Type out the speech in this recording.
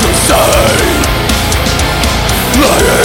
To say. Lying